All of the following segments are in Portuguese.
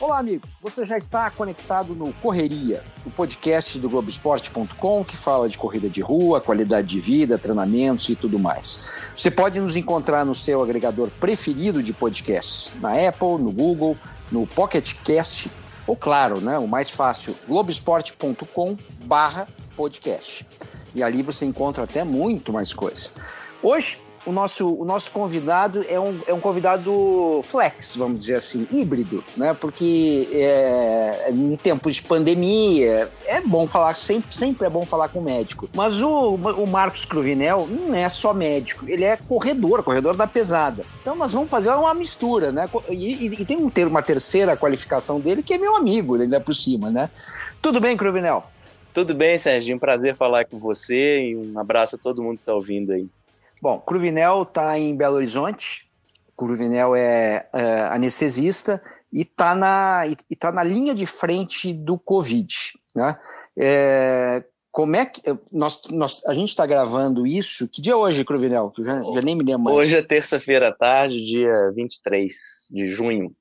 Olá, amigos. Você já está conectado no Correria, o podcast do Globoesporte.com que fala de corrida de rua, qualidade de vida, treinamentos e tudo mais. Você pode nos encontrar no seu agregador preferido de podcasts, na Apple, no Google, no Pocket Cast ou, claro, né, o mais fácil, globoesporte.com/podcast. E ali você encontra até muito mais coisa. Hoje o nosso, o nosso convidado é um, é um convidado flex, vamos dizer assim, híbrido, né? Porque é, em tempos de pandemia é bom falar, sempre, sempre é bom falar com médico. Mas o, o Marcos Cruvinel não é só médico, ele é corredor, corredor da pesada. Então nós vamos fazer uma mistura, né? E, e, e tem um ter, uma terceira qualificação dele que é meu amigo, ainda por cima, né? Tudo bem, Cruvinel? Tudo bem, Serginho. Prazer falar com você e um abraço a todo mundo que está ouvindo aí. Bom, Cruvinel está em Belo Horizonte. Cruvinel é, é anestesista e está na, e tá na linha de frente do Covid. Né? É, como é que. Nós, nós, a gente está gravando isso. Que dia é hoje, Cruvinel? Que já, já nem me lembro mais. Hoje é terça-feira à tarde, dia 23 de junho.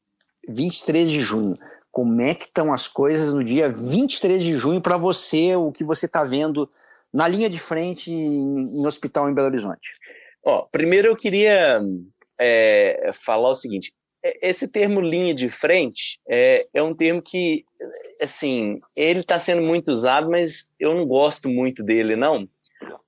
23 de junho. Como é que estão as coisas no dia 23 de junho para você, o que você está vendo na linha de frente em, em hospital em Belo Horizonte? Ó, primeiro eu queria é, falar o seguinte: é, esse termo linha de frente é, é um termo que, assim, ele está sendo muito usado, mas eu não gosto muito dele, não,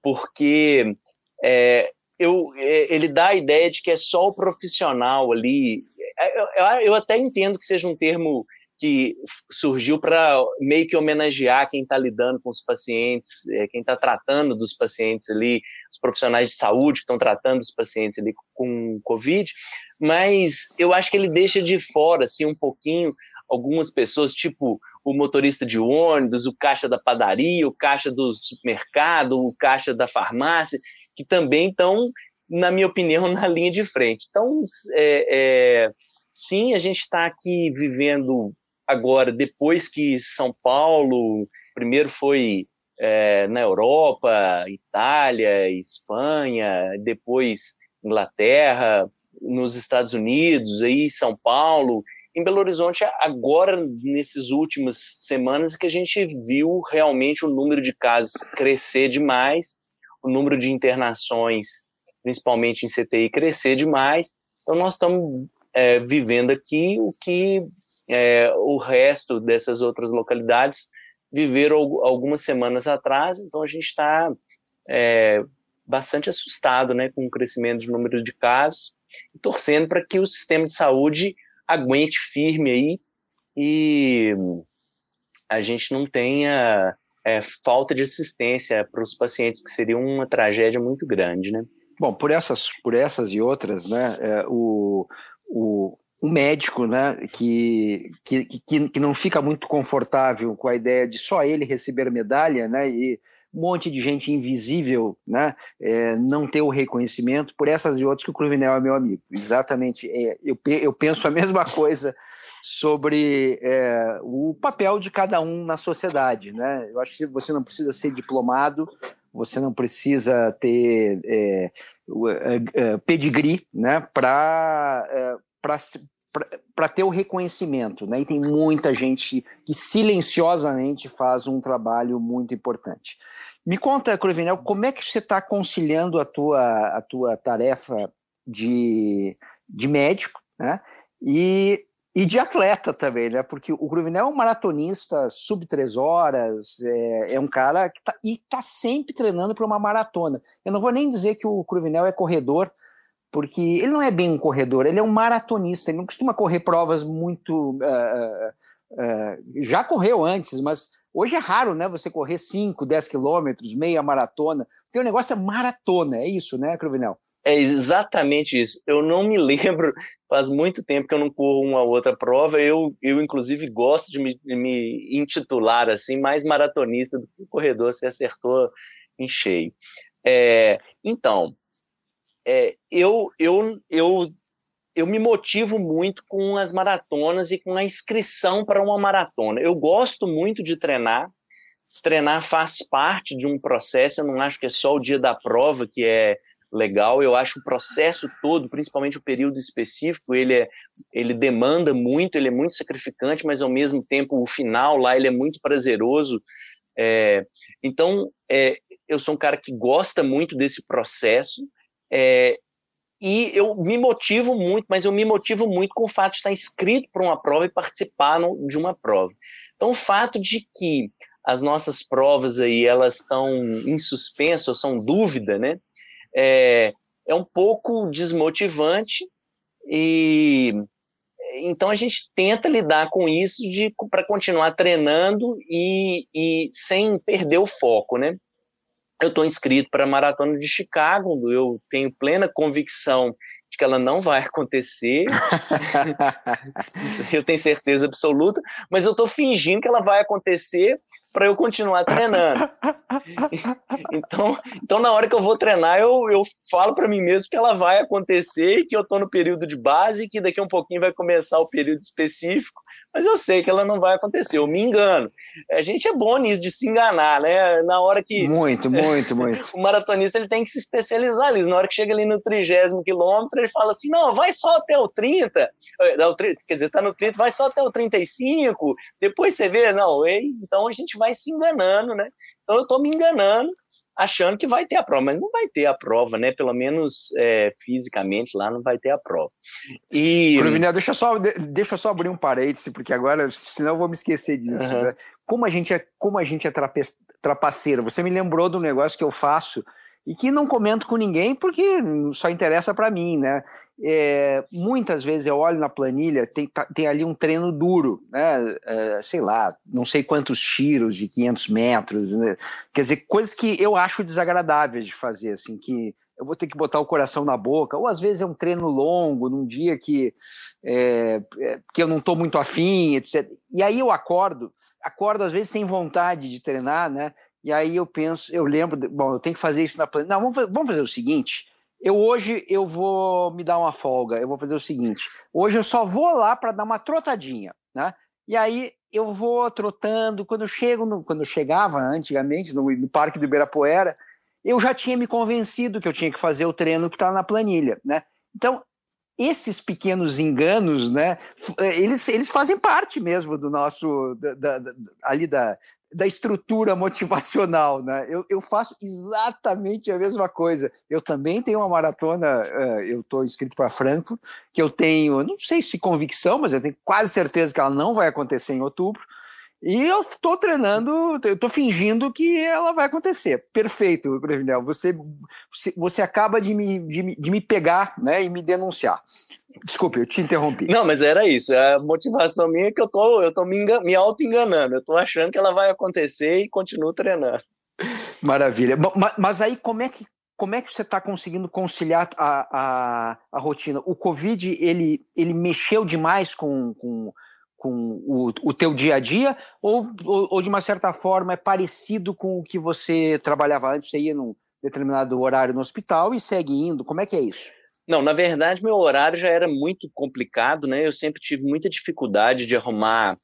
porque é, eu, é, ele dá a ideia de que é só o profissional ali. É, eu, eu até entendo que seja um termo que surgiu para meio que homenagear quem está lidando com os pacientes, é, quem está tratando dos pacientes ali, os profissionais de saúde que estão tratando os pacientes ali com Covid, mas eu acho que ele deixa de fora, assim, um pouquinho algumas pessoas, tipo o motorista de ônibus, o caixa da padaria, o caixa do supermercado, o caixa da farmácia, que também estão, na minha opinião, na linha de frente. Então, é, é, sim, a gente está aqui vivendo agora, depois que São Paulo, primeiro foi é, na Europa, Itália, Espanha, depois Inglaterra, nos Estados Unidos, aí São Paulo, em Belo Horizonte, agora, nesses últimas semanas, que a gente viu realmente o número de casos crescer demais, o número de internações, principalmente em CTI, crescer demais. Então, nós estamos é, vivendo aqui o que é, o resto dessas outras localidades viveram algumas semanas atrás, então a gente está é, bastante assustado né, com o crescimento do número de casos e torcendo para que o sistema de saúde aguente firme aí e a gente não tenha é, falta de assistência para os pacientes, que seria uma tragédia muito grande, né? Bom, por essas, por essas e outras, né, é, o, o, um médico né, que, que, que, não fica muito confortável com a ideia de só ele receber medalha, né, e um monte de gente invisível né, é, não ter o reconhecimento, por essas e outras que o Cruvinel é meu amigo. Exatamente, é, eu, eu penso a mesma coisa sobre é, o papel de cada um na sociedade. Né? Eu acho que você não precisa ser diplomado, você não precisa ter é, é, é pedigree né, para para ter o reconhecimento, né? E tem muita gente que silenciosamente faz um trabalho muito importante. Me conta, Cruvinel, como é que você está conciliando a tua, a tua tarefa de, de médico, né? E, e de atleta também, né? Porque o Cruvinel é um maratonista sub três horas, é, é um cara que tá, e está sempre treinando para uma maratona. Eu não vou nem dizer que o Cruvinel é corredor, porque ele não é bem um corredor, ele é um maratonista, ele não costuma correr provas muito. Uh, uh, já correu antes, mas hoje é raro, né? Você correr 5, 10 quilômetros, meia maratona. Tem um negócio é maratona, é isso, né, Cruvinel? É exatamente isso. Eu não me lembro, faz muito tempo que eu não corro uma outra prova. Eu, eu inclusive, gosto de me, de me intitular assim, mais maratonista do que corredor. Você acertou em cheio. É, então, é, eu, eu, eu, eu me motivo muito com as maratonas e com a inscrição para uma maratona. Eu gosto muito de treinar. Treinar faz parte de um processo. Eu não acho que é só o dia da prova que é legal. Eu acho o processo todo, principalmente o período específico, ele, é, ele demanda muito, ele é muito sacrificante, mas ao mesmo tempo o final lá ele é muito prazeroso. É, então, é, eu sou um cara que gosta muito desse processo. É, e eu me motivo muito, mas eu me motivo muito com o fato de estar inscrito para uma prova e participar no, de uma prova. Então, o fato de que as nossas provas aí elas estão em suspenso, são dúvida, né? É, é um pouco desmotivante e então a gente tenta lidar com isso para continuar treinando e, e sem perder o foco, né? Eu estou inscrito para a Maratona de Chicago, eu tenho plena convicção de que ela não vai acontecer. eu tenho certeza absoluta, mas eu estou fingindo que ela vai acontecer para eu continuar treinando. então, então, na hora que eu vou treinar, eu, eu falo para mim mesmo que ela vai acontecer, que eu estou no período de base, que daqui a um pouquinho vai começar o período específico mas eu sei que ela não vai acontecer, eu me engano. A gente é bom nisso de se enganar, né? Na hora que. Muito, muito, muito. o maratonista ele tem que se especializar ali. Na hora que chega ali no trigésimo quilômetro, ele fala assim: não, vai só até o 30, eh, quer dizer, tá no 30, vai só até o 35, depois você vê, não, então a gente vai se enganando, né? Então eu tô me enganando achando que vai ter a prova, mas não vai ter a prova, né? Pelo menos é, fisicamente lá não vai ter a prova. E deixa só deixa só abrir um parêntese, porque agora senão eu vou me esquecer disso. Uhum. Né? Como a gente é como a gente é trapaceiro. Você me lembrou do negócio que eu faço e que não comento com ninguém porque só interessa para mim, né? É, muitas vezes eu olho na planilha, tem, tá, tem ali um treino duro, né? É, sei lá, não sei quantos tiros de 500 metros, né? quer dizer, coisas que eu acho desagradáveis de fazer, assim, que eu vou ter que botar o coração na boca, ou às vezes é um treino longo, num dia que, é, é que eu não estou muito afim, etc. E aí eu acordo, acordo às vezes sem vontade de treinar, né? E aí eu penso, eu lembro, bom, eu tenho que fazer isso na planilha. Não, vamos, vamos fazer o seguinte, eu hoje eu vou me dar uma folga. Eu vou fazer o seguinte: hoje eu só vou lá para dar uma trotadinha, né? E aí eu vou trotando. Quando eu chego, no, quando eu chegava antigamente no, no Parque do Ibirapuera, eu já tinha me convencido que eu tinha que fazer o treino que está na planilha, né? Então esses pequenos enganos, né? Eles, eles fazem parte mesmo do nosso da, da, ali da, da estrutura motivacional, né? Eu, eu faço exatamente a mesma coisa. Eu também tenho uma maratona, uh, eu estou inscrito para Frankfurt, que eu tenho, não sei se convicção, mas eu tenho quase certeza que ela não vai acontecer em outubro. E eu estou treinando, eu estou fingindo que ela vai acontecer. Perfeito, Previnel. Você, você acaba de me, de, de me pegar né, e me denunciar. Desculpe, eu te interrompi. Não, mas era isso. A motivação minha é que eu tô, eu tô me, me auto-enganando. Eu tô achando que ela vai acontecer e continuo treinando. Maravilha. Bom, mas aí como é que como é que você está conseguindo conciliar a, a, a, rotina? O Covid ele, ele mexeu demais com, com com o, o teu dia a dia ou, ou, ou, de uma certa forma é parecido com o que você trabalhava antes? Você ia num determinado horário no hospital e segue indo? Como é que é isso? Não, na verdade, meu horário já era muito complicado, né? Eu sempre tive muita dificuldade de arrumar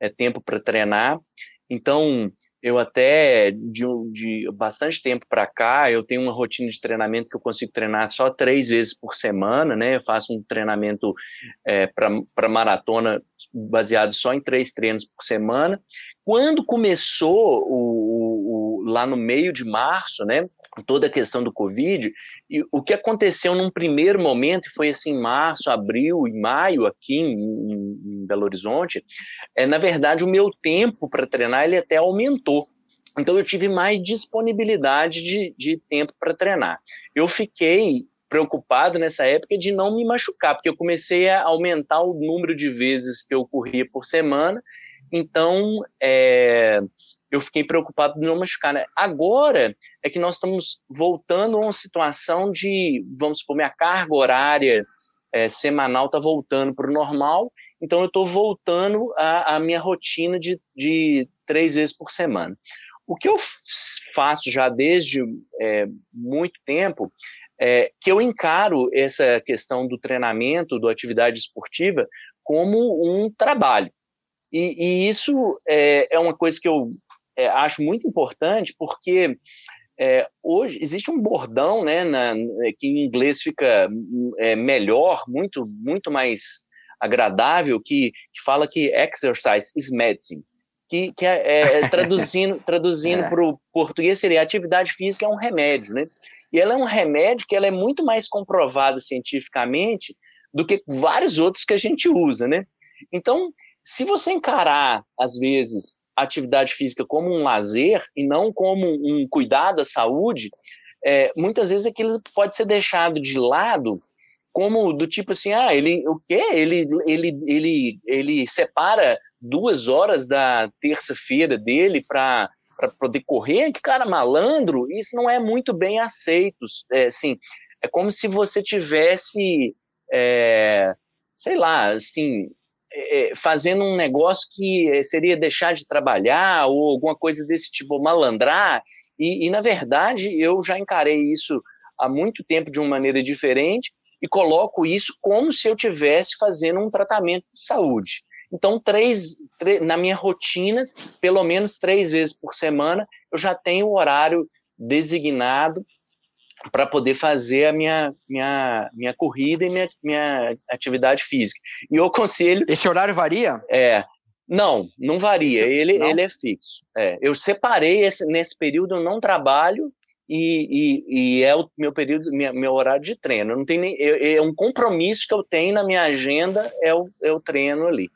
é, tempo para treinar. Então, eu até de, de bastante tempo para cá, eu tenho uma rotina de treinamento que eu consigo treinar só três vezes por semana, né? Eu faço um treinamento é, para maratona baseado só em três treinos por semana. Quando começou o, o, lá no meio de março, né? Toda a questão do Covid, e o que aconteceu num primeiro momento, foi assim, março, abril e maio, aqui em, em Belo Horizonte, é, na verdade, o meu tempo para treinar ele até aumentou. Então, eu tive mais disponibilidade de, de tempo para treinar. Eu fiquei preocupado nessa época de não me machucar, porque eu comecei a aumentar o número de vezes que eu corria por semana, então é, eu fiquei preocupado de não machucar. Né? Agora é que nós estamos voltando a uma situação de, vamos supor, minha carga horária é, semanal está voltando para o normal, então eu estou voltando à, minha rotina de, de três vezes por semana. O que eu faço já desde é, muito tempo é que eu encaro essa questão do treinamento, da atividade esportiva, como um trabalho. E, e isso é, é, uma coisa que eu é, acho muito importante, porque é, hoje existe um bordão, né, na, que em inglês fica é, melhor, muito, muito mais agradável, que, que fala que exercise is medicine, que, que é, é, é traduzindo, traduzindo é. para o português seria atividade física é um remédio, né? E ela é um remédio que ela é muito mais comprovada cientificamente do que vários outros que a gente usa, né? Então, se você encarar, às vezes, a atividade física como um lazer e não como um cuidado à saúde, é, muitas vezes aquilo pode ser deixado de lado como do tipo assim, ah, ele o quê? Ele ele ele ele separa duas horas da terça-feira dele para para poder correr, que cara malandro, isso não é muito bem aceito. É, assim, é como se você tivesse, é, sei lá, assim, é, fazendo um negócio que é, seria deixar de trabalhar ou alguma coisa desse tipo, malandrar. E, e, na verdade, eu já encarei isso há muito tempo de uma maneira diferente e coloco isso como se eu tivesse fazendo um tratamento de saúde. Então, três, três, na minha rotina, pelo menos três vezes por semana, eu já tenho o horário designado para poder fazer a minha, minha, minha corrida e minha, minha atividade física. E eu aconselho. Esse horário varia? É. Não, não varia. Ele, não? ele é fixo. É, eu separei esse, nesse período, eu não trabalho e, e, e é o meu período, minha, meu horário de treino. não tem nem, é, é um compromisso que eu tenho na minha agenda é o, é o treino ali.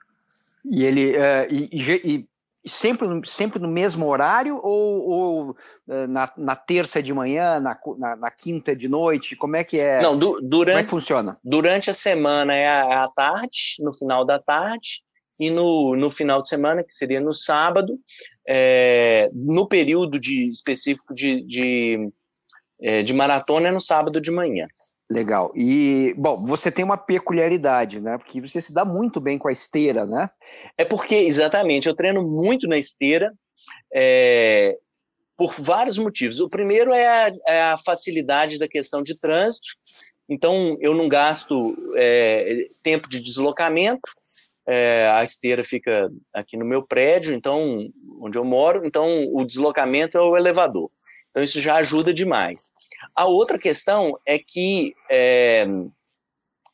E ele uh, e, e, sempre, sempre no mesmo horário ou, ou eh, na, na, terça de manhã, na, na, na, quinta de noite? Como é que é? Não, du, durante, como é que funciona? Durante a semana é a, a tarde, no final da tarde, e no, no final de semana, que seria no sábado, é, no período de, específico de, de, é, de maratona é no sábado de manhã. Legal. E, bom, você tem uma peculiaridade, né? Porque você se dá muito bem com a esteira, né? É porque, exatamente, eu treino muito na esteira é, por vários motivos. O primeiro é a, é a, facilidade da questão de trânsito. Então, eu não gasto é, tempo de deslocamento. É, a esteira fica aqui no meu prédio, então, onde eu moro. Então, o deslocamento é o elevador. Então, isso já ajuda demais. A outra questão é que é,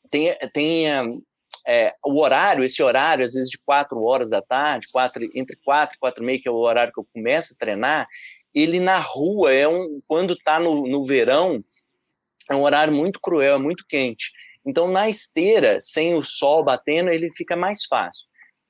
tem, tem é, o horário, esse horário, às vezes de quatro horas da tarde, quatro, entre quatro e quatro e meia, que é o horário que eu começo a treinar, ele na rua é um, quando está no, no verão, é um horário muito cruel, é muito quente. Então, na esteira, sem o sol batendo, ele fica mais fácil.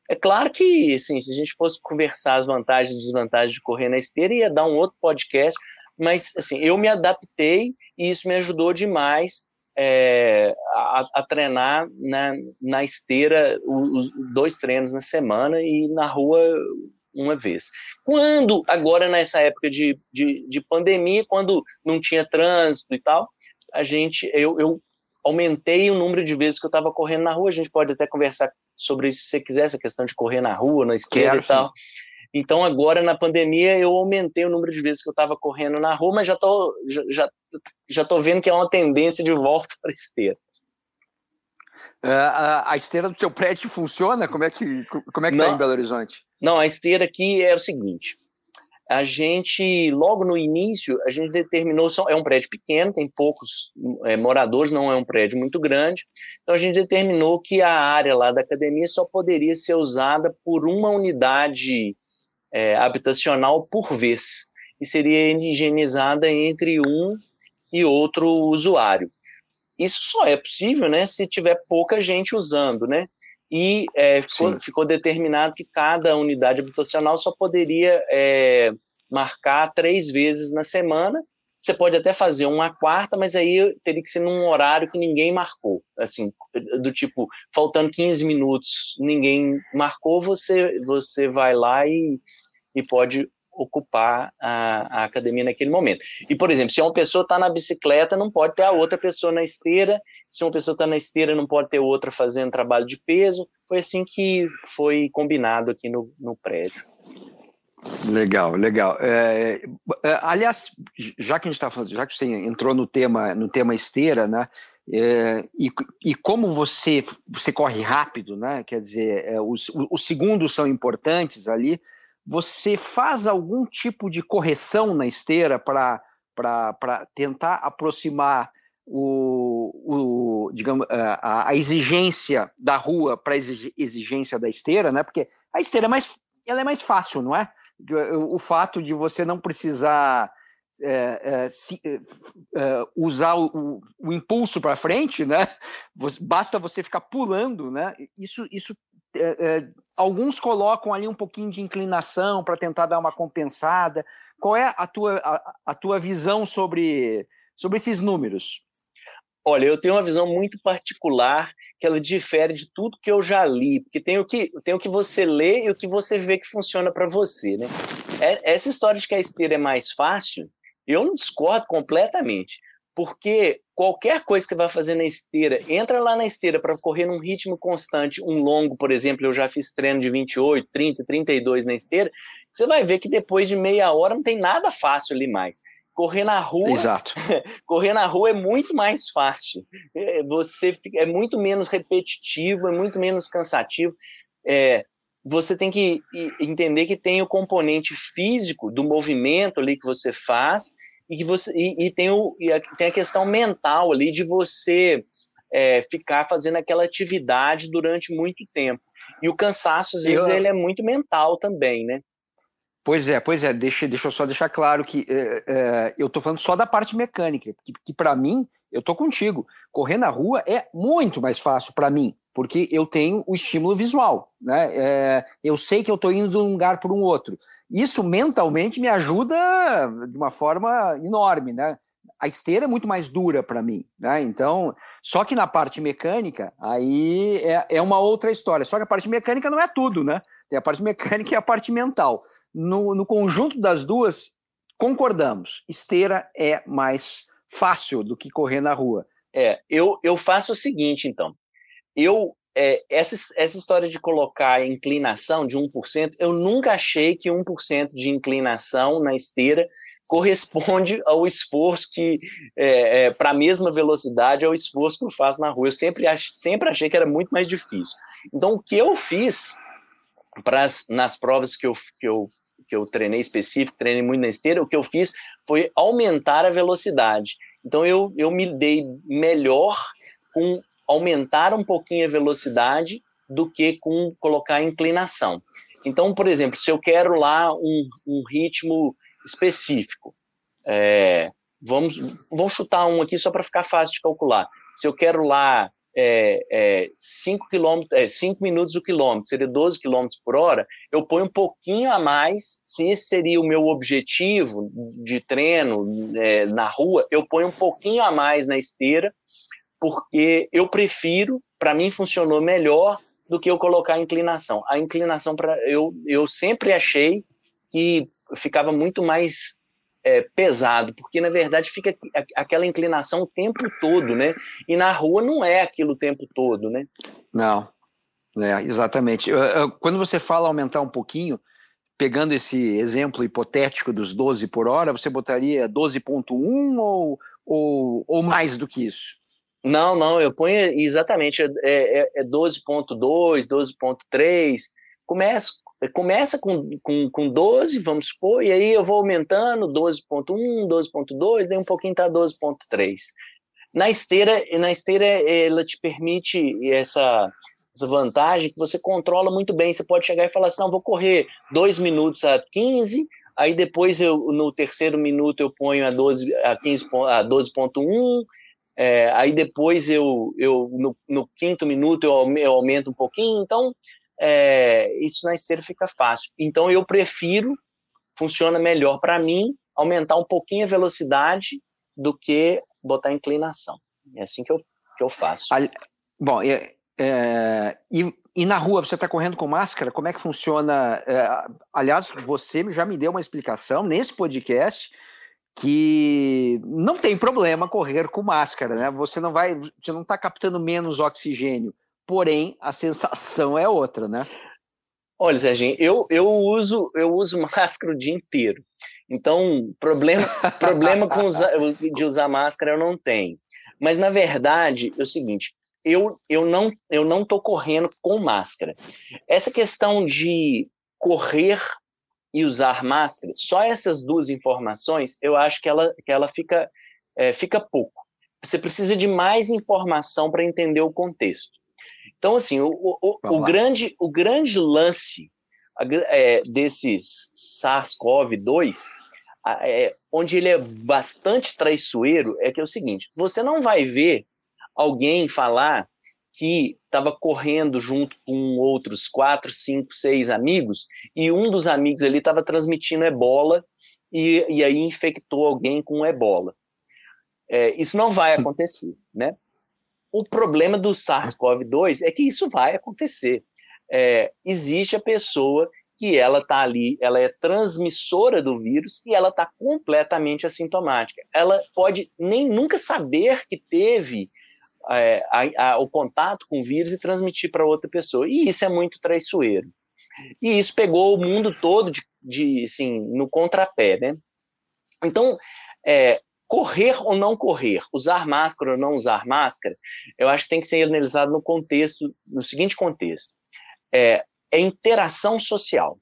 É claro que, assim, se a gente fosse conversar as vantagens e desvantagens de correr na esteira, ia dar um outro podcast, mas assim, eu me adaptei e isso me ajudou demais é, a, a, treinar na, na esteira os dois treinos na semana e na rua uma vez. Quando, agora nessa época de, de, de pandemia, quando não tinha trânsito e tal, a gente, eu, eu aumentei o número de vezes que eu estava correndo na rua. A gente pode até conversar sobre isso se você quiser, essa questão de correr na rua, na esteira Quero, e tal. Sim. Então, agora na pandemia, eu aumentei o número de vezes que eu estava correndo na rua, mas já tô, já, já, já tô vendo que é uma tendência de volta para a esteira. Uh, a, a, esteira do seu prédio funciona? Como é que como é que está em Belo Horizonte? Não, a esteira aqui é o seguinte. A gente, logo no início, a gente determinou, é um prédio pequeno, tem poucos é, moradores, não é um prédio muito grande, então a gente determinou que a área lá da academia só poderia ser usada por uma unidade é, habitacional por vez e seria higienizada entre um e outro usuário. Isso só é possível né, se tiver pouca gente usando, né? E é, ficou, ficou, determinado que cada unidade habitacional só poderia é, marcar três vezes na semana. Você pode até fazer uma quarta, mas aí teria que ser num horário que ninguém marcou. Assim, do tipo, faltando 15 minutos, ninguém marcou, você, você vai lá e e pode ocupar a, a, academia naquele momento. E, por exemplo, se uma pessoa está na bicicleta, não pode ter a outra pessoa na esteira. Se uma pessoa está na esteira, não pode ter outra fazendo trabalho de peso. Foi assim que foi combinado aqui no, no prédio. Legal, legal. É, é, aliás, já que a gente está falando, já que você entrou no tema, no tema esteira, né? É, e, e, como você você corre rápido, né? Quer dizer, é, os, os segundos são importantes ali você faz algum tipo de correção na esteira para para tentar aproximar o, o digamos, a, a, exigência da rua para a exigência da esteira, né? Porque a esteira é mais, ela é mais fácil, não é? O, fato de você não precisar é, é, se, é, é usar o, o impulso para frente, né? Basta você ficar pulando, né? Isso, isso é, é, alguns colocam ali um pouquinho de inclinação para tentar dar uma compensada. Qual é a tua, a, a tua visão sobre, sobre esses números? Olha, eu tenho uma visão muito particular que ela difere de tudo que eu já li, porque tem o que, tem o que você lê e o que você vê que funciona para você, né? É, essa história de que a esteira é mais fácil, eu não discordo completamente, porque qualquer coisa que vai fazer na esteira, entra lá na esteira para correr num ritmo constante, um longo, por exemplo, eu já fiz treino de 28, 30, 32 na esteira, você vai ver que depois de meia hora não tem nada fácil ali mais. Correr na rua, Exato. correr na rua é muito mais fácil. É, você é muito menos repetitivo, é muito menos cansativo. É, você tem que entender que tem o componente físico do movimento ali que você faz e que você e, e tem o e a, tem a questão mental ali de você é, ficar fazendo aquela atividade durante muito tempo. E o cansaço às vezes eu... ele é muito mental também, né? Pois é, pois é, deixa, deixa eu só deixar claro que é, é, eu estou falando só da parte mecânica, que, que para mim, eu estou contigo. Correr na rua é muito mais fácil para mim, porque eu tenho o estímulo visual, né? É, eu sei que eu estou indo de um lugar para um outro. Isso mentalmente me ajuda de uma forma enorme, né? A esteira é muito mais dura para mim, né? Então, só que na parte mecânica, aí é, é uma outra história. Só que a parte mecânica não é tudo, né? Tem a parte mecânica e a parte mental. No, no conjunto das duas, concordamos. Esteira é mais fácil do que correr na rua. É, eu, eu faço o seguinte, então. Eu, é, essa, essa história de colocar a inclinação de 1%, eu nunca achei que 1% de inclinação na esteira corresponde ao esforço que, é, é, para a mesma velocidade, ao esforço que eu faço na rua. Eu sempre, ach, sempre achei que era muito mais difícil. Então, o que eu fiz nas provas que eu, que, eu, que eu treinei específico, treinei muito na esteira, o que eu fiz foi aumentar a velocidade. Então eu, eu me dei melhor com aumentar um pouquinho a velocidade do que com colocar inclinação. Então, por exemplo, se eu quero lá um, um ritmo específico, é, vamos, vamos chutar um aqui só para ficar fácil de calcular. Se eu quero lá é, é, 5, quilômetros, é, 5 minutos o quilômetro, seria 12 quilômetros por hora, eu ponho um pouquinho a mais, se esse seria o meu objetivo de treino é, na rua, eu ponho um pouquinho a mais na esteira, porque eu prefiro, para mim funcionou melhor do que eu colocar a inclinação. A inclinação, para eu, eu sempre achei que ficava muito mais é, pesado, porque na verdade fica aquela inclinação o tempo todo, né? E na rua não é aquilo o tempo todo, né? Não, é, exatamente. Quando você fala aumentar um pouquinho, pegando esse exemplo hipotético dos 12 por hora, você botaria 12.1 ou, ou, ou mais do que isso? Não, não, eu ponho exatamente, é, é, é 12.2, 12.3, começo começa com, com, com 12, vamos supor, e aí eu vou aumentando 12.1, 12.2, daí um pouquinho tá 12.3. Na esteira, na esteira ela te permite essa, essa vantagem que você controla muito bem. Você pode chegar e falar assim, não, vou correr 2 minutos a 15, aí depois eu, no terceiro minuto eu ponho a 12 a 15 a 12.1, é, aí depois eu, eu no, no quinto minuto eu, eu aumento um pouquinho. Então, é, isso na esteira fica fácil. Então eu prefiro, funciona melhor para mim, aumentar um pouquinho a velocidade do que botar inclinação. É assim que eu, que eu faço. Bom, é, é, e, e, na rua você está correndo com máscara? Como é que funciona? É, aliás, você já me deu uma explicação nesse podcast que não tem problema correr com máscara, né? Você não vai, você não está captando menos oxigênio porém a sensação é outra, né? Olha, Serginho, eu, eu uso eu uso máscara o dia inteiro. Então, problema problema com de usar máscara eu não tenho. Mas na verdade, é o seguinte, eu, eu não eu não tô correndo com máscara. Essa questão de correr e usar máscara, só essas duas informações, eu acho que ela, que ela fica, é, fica pouco. Você precisa de mais informação para entender o contexto. Então, assim, o, o, o grande, o grande lance é, desse SARS-CoV-2, é, onde ele é bastante traiçoeiro, é que é o seguinte: você não vai ver alguém falar que estava correndo junto com outros quatro, cinco, seis amigos, e um dos amigos ali estava transmitindo ebola, e, e aí infectou alguém com ebola. É, isso não vai acontecer, né? O problema do SARS-CoV-2 é que isso vai acontecer. É, existe a pessoa que ela está ali, ela é transmissora do vírus e ela está completamente assintomática. Ela pode nem nunca saber que teve é, a, a, o contato com o vírus e transmitir para outra pessoa. E isso é muito traiçoeiro. E isso pegou o mundo todo de, de assim, no contrapé, né? Então, é, correr ou não correr, usar máscara ou não usar máscara, eu acho que tem que ser analisado no contexto, no seguinte contexto. É, é interação social.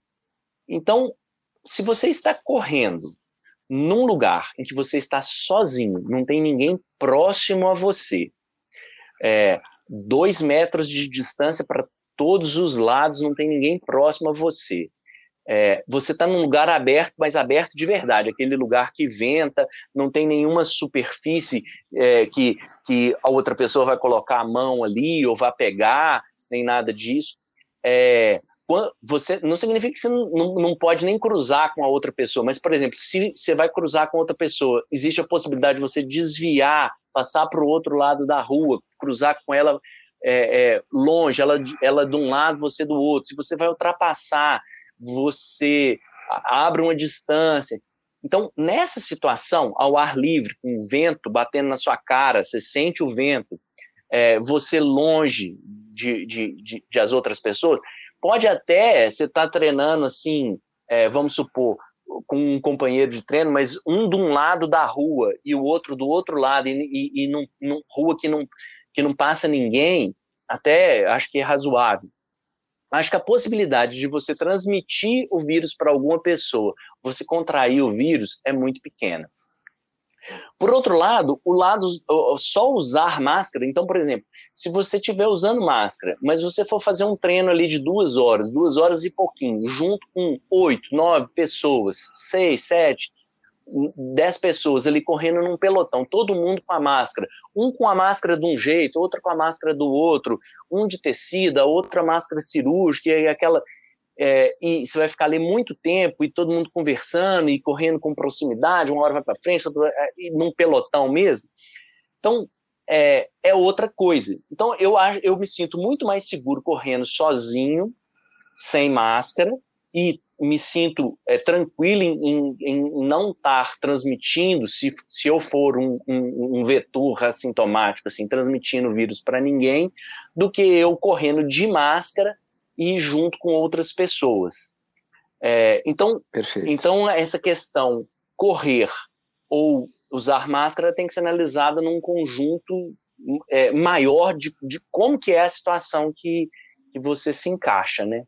Então, se você está correndo num lugar em que você está sozinho, não tem ninguém próximo a você, é, dois metros de distância para todos os lados, não tem ninguém próximo a você. É, você está num lugar aberto, mas aberto de verdade, aquele lugar que venta, não tem nenhuma superfície é, que, que a outra pessoa vai colocar a mão ali ou vai pegar, nem nada disso. É, você não significa que você não, não, pode nem cruzar com a outra pessoa, mas, por exemplo, se você vai cruzar com outra pessoa, existe a possibilidade de você desviar, passar para o outro lado da rua, cruzar com ela é, é, longe, ela, ela de um lado, você do outro. Se você vai ultrapassar, você abre uma distância. Então, nessa situação, ao ar livre, com o vento batendo na sua cara, você sente o vento, é, você longe de, de, de, de, as outras pessoas, pode até você estar tá treinando assim, é, vamos supor, com um companheiro de treino, mas um de um lado da rua e o outro do outro lado, e, e, e num, rua que não, que não passa ninguém, até acho que é razoável. Acho que a possibilidade de você transmitir o vírus para alguma pessoa, você contrair o vírus, é muito pequena. Por outro lado, o lado só usar máscara. Então, por exemplo, se você estiver usando máscara, mas você for fazer um treino ali de duas horas, duas horas e pouquinho, junto com oito, nove pessoas, seis, sete, dez pessoas ali correndo num pelotão, todo mundo com a máscara, um com a máscara de um jeito, outro com a máscara do outro, um de tecida, outra máscara cirúrgica e aquela é, e você vai ficar ali muito tempo e todo mundo conversando e correndo com proximidade, uma hora vai para frente, outra, é, num pelotão mesmo. Então, é, é outra coisa. Então, eu, eu me sinto muito mais seguro correndo sozinho, sem máscara, e me sinto é, tranquilo em, em, não estar transmitindo, se, se eu for um, um, um vetor assintomático, assim, transmitindo vírus para ninguém, do que eu correndo de máscara e junto com outras pessoas. É, então, Perfeito. então, essa questão correr ou usar máscara tem que ser analisada num conjunto é, maior de, de, como que é a situação que, que você se encaixa, né?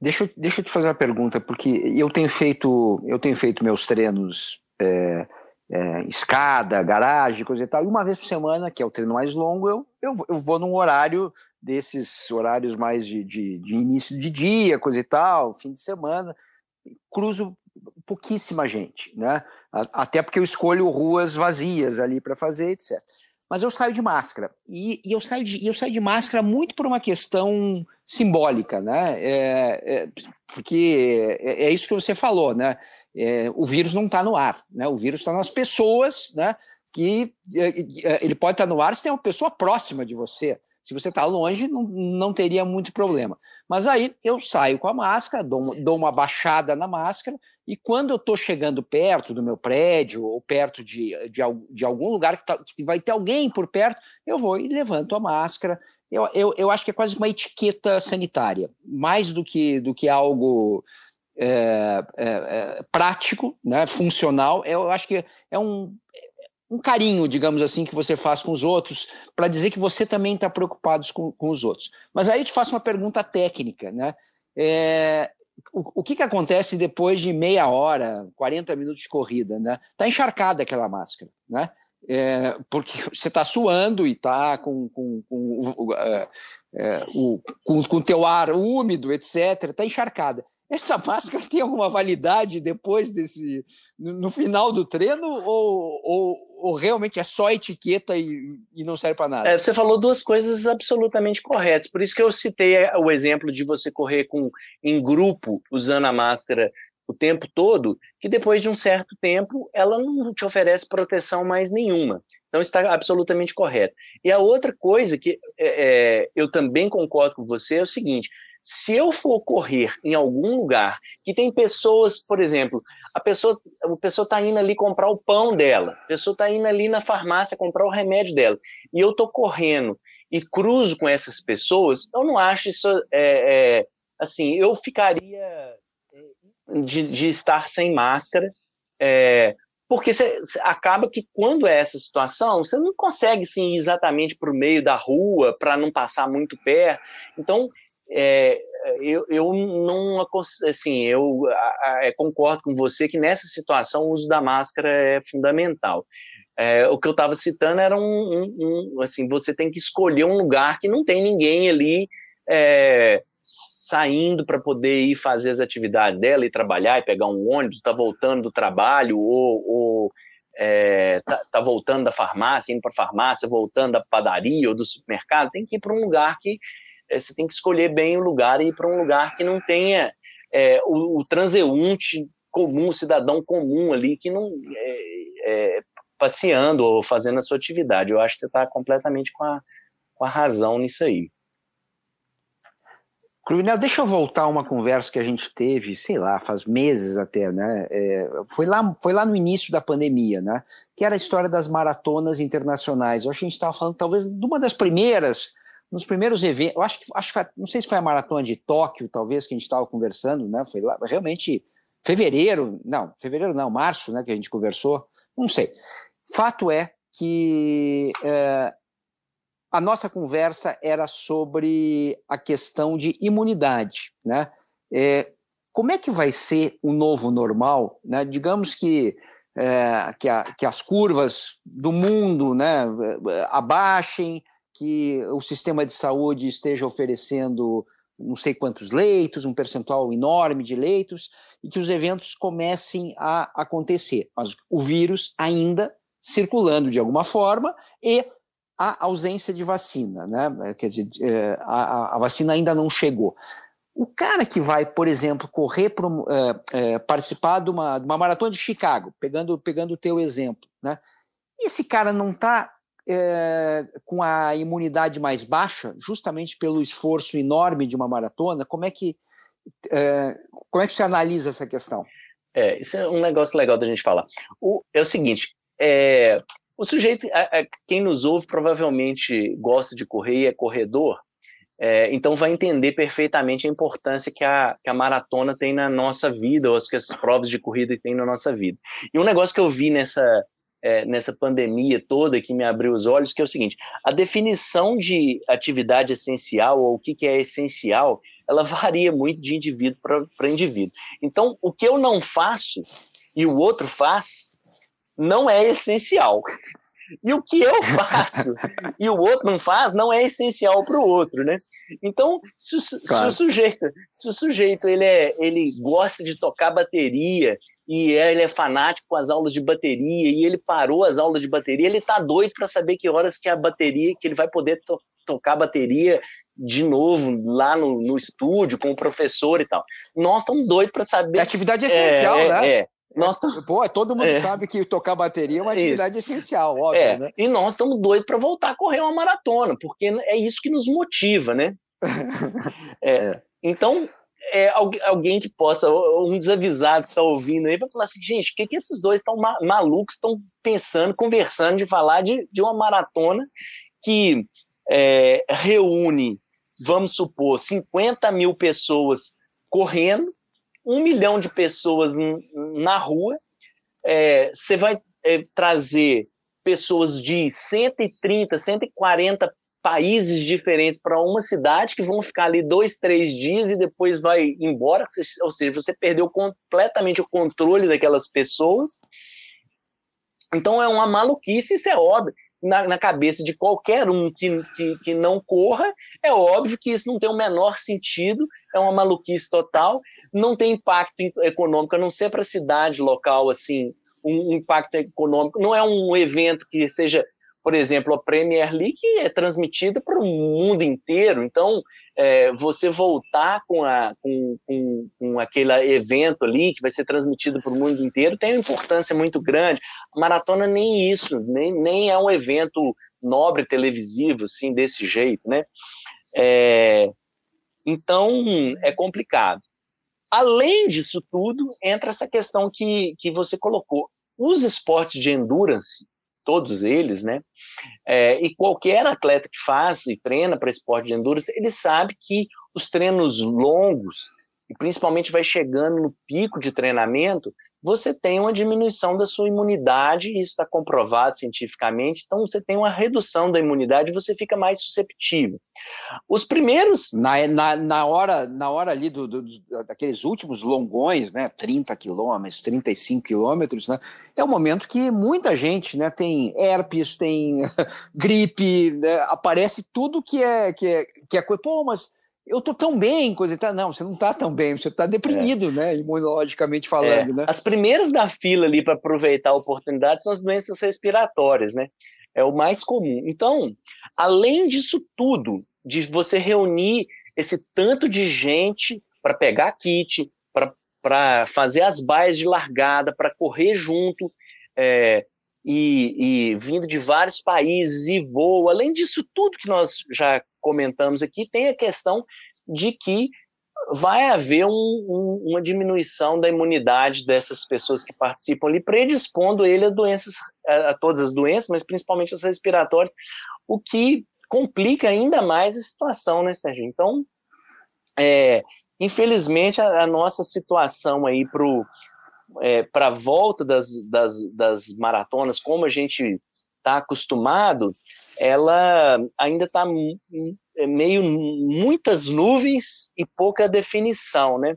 Deixa, deixa eu te fazer uma pergunta, porque eu tenho feito, eu tenho feito meus treinos é, é, escada, garagem, coisa e tal, e uma vez por semana, que é o treino mais longo, eu, eu, eu vou num horário desses horários mais de, de, de, início de dia, coisa e tal, fim de semana, cruzo pouquíssima gente, né? Até porque eu escolho ruas vazias ali para fazer, etc. Mas eu saio de máscara e, e, eu saio de eu saio de máscara muito por uma questão simbólica, né? É, é, porque é, é, isso que você falou, né? É, o vírus não está no ar, né? O vírus está nas pessoas, né? Que é, é, ele pode estar tá no ar se tem uma pessoa próxima de você. Se você está longe, não, não teria muito problema. Mas aí eu saio com a máscara, dou, dou uma baixada na máscara, e quando eu estou chegando perto do meu prédio, ou perto de, de, de algum lugar que, tá, que, vai ter alguém por perto, eu vou e levanto a máscara. Eu, eu, eu acho que é quase uma etiqueta sanitária, mais do que, do que algo é, é, é, prático, né, funcional. Eu acho que é um, um carinho, digamos assim, que você faz com os outros, para dizer que você também está preocupado com, com os outros. Mas aí eu te faço uma pergunta técnica, né? É, o, o que, que acontece depois de meia hora, 40 minutos de corrida? Né? Tá encharcada aquela máscara, né? É, porque você está suando e está com, com, com, é, é, o, com, com teu ar úmido, etc., está encharcada. Essa máscara tem alguma validade depois desse. no, no final do treino, ou, ou, ou, realmente é só etiqueta e, e não serve para nada? É, você falou duas coisas absolutamente corretas. Por isso que eu citei o exemplo de você correr com, em grupo usando a máscara o tempo todo, que depois de um certo tempo ela não te oferece proteção mais nenhuma. Então está absolutamente correto. E a outra coisa que é, é, eu também concordo com você é o seguinte: se eu for correr em algum lugar que tem pessoas, por exemplo, a pessoa a pessoa está indo ali comprar o pão dela, a pessoa está indo ali na farmácia comprar o remédio dela, e eu estou correndo e cruzo com essas pessoas, eu não acho isso é, é, assim, eu ficaria de, de estar sem máscara, é, porque acaba que quando é essa situação, você não consegue sim, ir exatamente para o meio da rua para não passar muito perto. Então, é, eu, eu não assim, eu a, a, concordo com você que nessa situação o uso da máscara é fundamental. É, o que eu estava citando era um, um, um, assim, você tem que escolher um lugar que não tem ninguém ali é, saindo para poder ir fazer as atividades dela, e trabalhar, e pegar um ônibus, está voltando do trabalho, ou, ou é, tá, tá, voltando da farmácia, indo para a farmácia, voltando da padaria ou do supermercado, tem que ir para um lugar que é, você tem que escolher bem o lugar e ir para um lugar que não tenha é, o, o, transeunte comum, o cidadão comum ali, que não é, é, passeando ou fazendo a sua atividade. Eu acho que você está completamente com a, com a razão nisso aí. Cruvinel, deixa eu voltar a uma conversa que a gente teve, sei lá, faz meses até, né? É, foi, lá, foi lá no início da pandemia, né? Que era a história das maratonas internacionais. Eu acho que a gente estava falando, talvez, de uma das primeiras, nos primeiros eventos. Eu acho que, acho não sei se foi a maratona de Tóquio, talvez, que a gente estava conversando, né? Foi lá, realmente, fevereiro, não, fevereiro não, março, né? Que a gente conversou, não sei. Fato é que é, a nossa conversa era sobre a questão de imunidade, né? É, como é que vai ser o novo normal? Né? Digamos que, é, que, a, que, as curvas do mundo né, abaixem, que o sistema de saúde esteja oferecendo não sei quantos leitos, um percentual enorme de leitos, e que os eventos comecem a acontecer. Mas o vírus ainda circulando de alguma forma e a ausência de vacina, né? Quer dizer, é, a, a vacina ainda não chegou. O cara que vai, por exemplo, correr para é, é, participar de uma, de uma, maratona de Chicago, pegando, pegando o teu exemplo, né? Esse cara não está é, com a imunidade mais baixa, justamente pelo esforço enorme de uma maratona. Como é que é, como é que você analisa essa questão? É, isso é um negócio legal da gente falar. O, é o seguinte, é, o sujeito, quem nos ouve, provavelmente gosta de correr e é corredor, é, então vai entender perfeitamente a importância que a, que a maratona tem na nossa vida, ou as que as provas de corrida têm na nossa vida. E um negócio que eu vi nessa, é, nessa pandemia toda que me abriu os olhos, que é o seguinte: a definição de atividade essencial, ou o que, que é essencial, ela varia muito de indivíduo para indivíduo. Então, o que eu não faço e o outro faz, não é essencial. E o que eu faço e o outro não faz não é essencial para o outro, né? Então, se o, claro. se o, sujeito, se o sujeito ele, é, ele gosta de tocar bateria e ele é fanático com as aulas de bateria e ele parou as aulas de bateria, ele está doido para saber que horas que a bateria, que ele vai poder to tocar bateria de novo lá no, no estúdio com o professor e tal. Nós estamos doidos para saber. É atividade essencial, é, né? É, nós Pô, todo mundo é. sabe que tocar bateria é uma atividade isso. essencial, óbvio, é. né? E nós estamos doidos para voltar a correr uma maratona, porque é isso que nos motiva, né? é. é. Então, é, alguém que possa, um desavisado que está ouvindo aí, vai falar assim, gente, o que, que esses dois estão malucos, estão pensando, conversando de falar de, de uma maratona que é, reúne, vamos supor, 50 mil pessoas correndo, um milhão de pessoas na rua, é, você vai é, trazer pessoas de 130, 140 países diferentes para uma cidade que vão ficar ali dois, três dias e depois vai embora, ou seja, você perdeu completamente o controle daquelas pessoas. Então é uma maluquice, isso é óbvio. Na, na cabeça de qualquer um que, que, que não corra, é óbvio que isso não tem o menor sentido, é uma maluquice total, não tem impacto econômico, a não ser para a cidade local, assim, um impacto econômico, não é um evento que seja por exemplo, a Premier League é transmitida para o mundo inteiro. Então, é, você voltar com, a, com, com, com, aquele evento ali que vai ser transmitido para o mundo inteiro tem uma importância muito grande. A maratona nem isso, nem, nem é um evento nobre televisivo, assim, desse jeito, né? É, então, é complicado. Além disso tudo, entra essa questão que, que você colocou. Os esportes de endurance, todos eles, né? É, e qualquer atleta que faz e treina para esporte de endurance, ele sabe que os treinos longos, e principalmente vai chegando no pico de treinamento, você tem uma diminuição da sua imunidade, isso está comprovado cientificamente, então você tem uma redução da imunidade, você fica mais susceptível. Os primeiros. Na, na, na hora, na hora ali do, do, daqueles últimos longões, né, 30 quilômetros, 35 quilômetros, né, é o momento que muita gente né, tem herpes, tem gripe, né, aparece tudo que é, que é, que é. Pô, mas eu tô tão bem, coisa e tal. Não, você não tá tão bem, você tá deprimido, é. né? Imunologicamente falando, é. né? As primeiras da fila ali para aproveitar a oportunidade são as doenças respiratórias, né? É o mais comum. Então, além disso tudo, de você reunir esse tanto de gente para pegar kit, para fazer as baias de largada, para correr junto, é, e, e, vindo de vários países e voo. Além disso tudo que nós já comentamos aqui, tem a questão de que vai haver um, um, uma diminuição da imunidade dessas pessoas que participam ali, predispondo ele a doenças, a, a todas as doenças, mas principalmente as respiratórias, o que complica ainda mais a situação, né, Sérgio? Então, é, infelizmente, a, a, nossa situação aí para é, a volta das, das, das maratonas, como a gente está acostumado, ela ainda está é, meio muitas nuvens e pouca definição, né?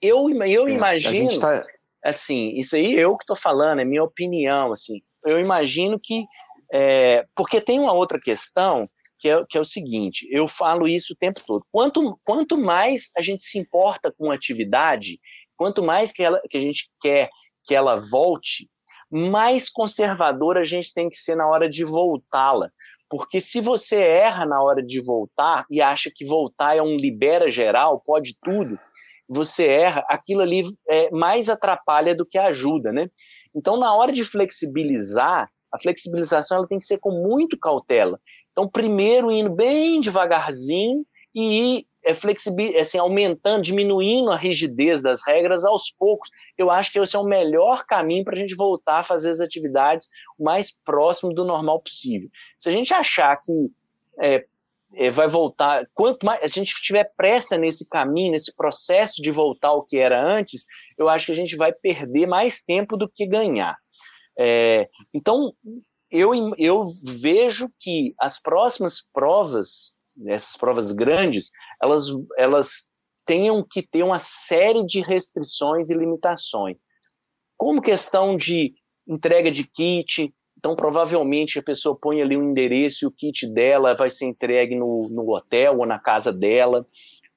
Eu, eu é, imagino, tá... assim, isso aí eu que estou falando, é minha opinião, assim, eu imagino que, é, porque tem uma outra questão que é, que é o seguinte, eu falo isso o tempo todo, quanto, quanto mais a gente se importa com a atividade, Quanto mais que, ela, que a gente quer que ela volte, mais conservadora a gente tem que ser na hora de voltá-la. Porque se você erra na hora de voltar e acha que voltar é um libera geral, pode tudo, você erra, aquilo ali é, mais atrapalha do que ajuda, né? Então, na hora de flexibilizar, a flexibilização ela tem que ser com muito cautela. Então, primeiro indo bem devagarzinho e ir é, flexibil, assim, aumentando, diminuindo a rigidez das regras aos poucos. Eu acho que esse é o melhor caminho para a gente voltar a fazer as atividades o mais próximo do normal possível. Se a gente achar que é, é, vai voltar, quanto mais a gente tiver pressa nesse caminho, nesse processo de voltar ao que era antes, eu acho que a gente vai perder mais tempo do que ganhar. É, então, eu, eu vejo que as próximas provas essas provas grandes, elas, elas tenham que ter uma série de restrições e limitações. Como questão de entrega de kit, então provavelmente a pessoa põe ali um endereço e o kit dela vai ser entregue no, no hotel ou na casa dela.